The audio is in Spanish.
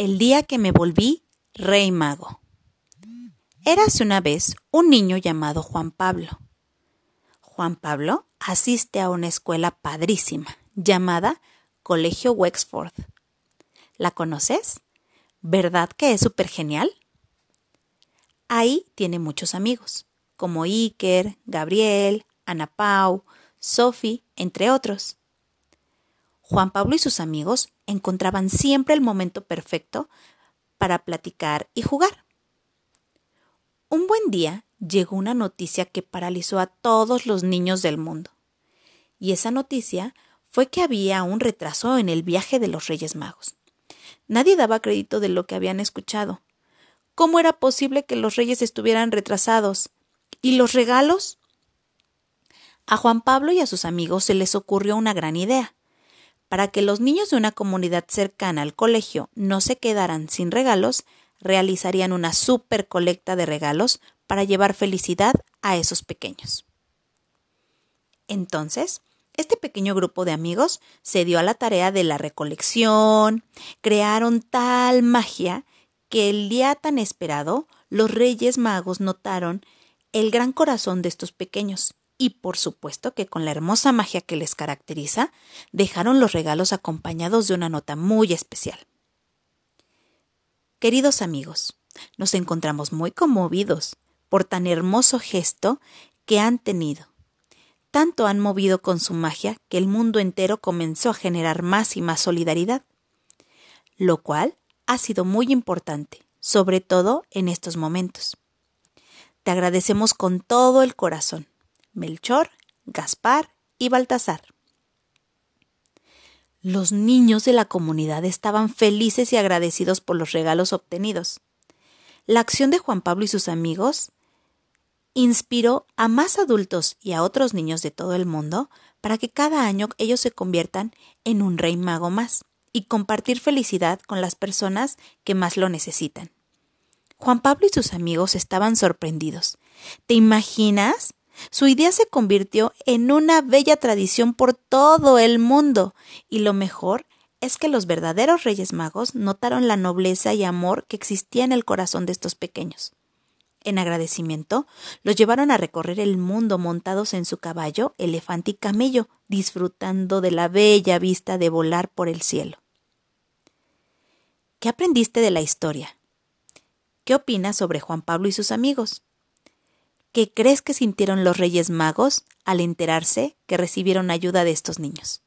El día que me volví rey mago. Érase una vez un niño llamado Juan Pablo. Juan Pablo asiste a una escuela padrísima llamada Colegio Wexford. ¿La conoces? ¿Verdad que es súper genial? Ahí tiene muchos amigos, como Iker, Gabriel, Ana Pau, Sophie, entre otros. Juan Pablo y sus amigos encontraban siempre el momento perfecto para platicar y jugar. Un buen día llegó una noticia que paralizó a todos los niños del mundo. Y esa noticia fue que había un retraso en el viaje de los Reyes Magos. Nadie daba crédito de lo que habían escuchado. ¿Cómo era posible que los reyes estuvieran retrasados? ¿Y los regalos? A Juan Pablo y a sus amigos se les ocurrió una gran idea para que los niños de una comunidad cercana al colegio no se quedaran sin regalos, realizarían una super colecta de regalos para llevar felicidad a esos pequeños. Entonces, este pequeño grupo de amigos se dio a la tarea de la recolección, crearon tal magia que el día tan esperado los Reyes Magos notaron el gran corazón de estos pequeños y por supuesto que con la hermosa magia que les caracteriza, dejaron los regalos acompañados de una nota muy especial. Queridos amigos, nos encontramos muy conmovidos por tan hermoso gesto que han tenido. Tanto han movido con su magia que el mundo entero comenzó a generar más y más solidaridad, lo cual ha sido muy importante, sobre todo en estos momentos. Te agradecemos con todo el corazón. Melchor, Gaspar y Baltasar. Los niños de la comunidad estaban felices y agradecidos por los regalos obtenidos. La acción de Juan Pablo y sus amigos inspiró a más adultos y a otros niños de todo el mundo para que cada año ellos se conviertan en un rey mago más y compartir felicidad con las personas que más lo necesitan. Juan Pablo y sus amigos estaban sorprendidos. ¿Te imaginas su idea se convirtió en una bella tradición por todo el mundo, y lo mejor es que los verdaderos Reyes Magos notaron la nobleza y amor que existía en el corazón de estos pequeños. En agradecimiento, los llevaron a recorrer el mundo montados en su caballo, elefante y camello, disfrutando de la bella vista de volar por el cielo. ¿Qué aprendiste de la historia? ¿Qué opinas sobre Juan Pablo y sus amigos? ¿Qué crees que sintieron los Reyes Magos al enterarse que recibieron ayuda de estos niños?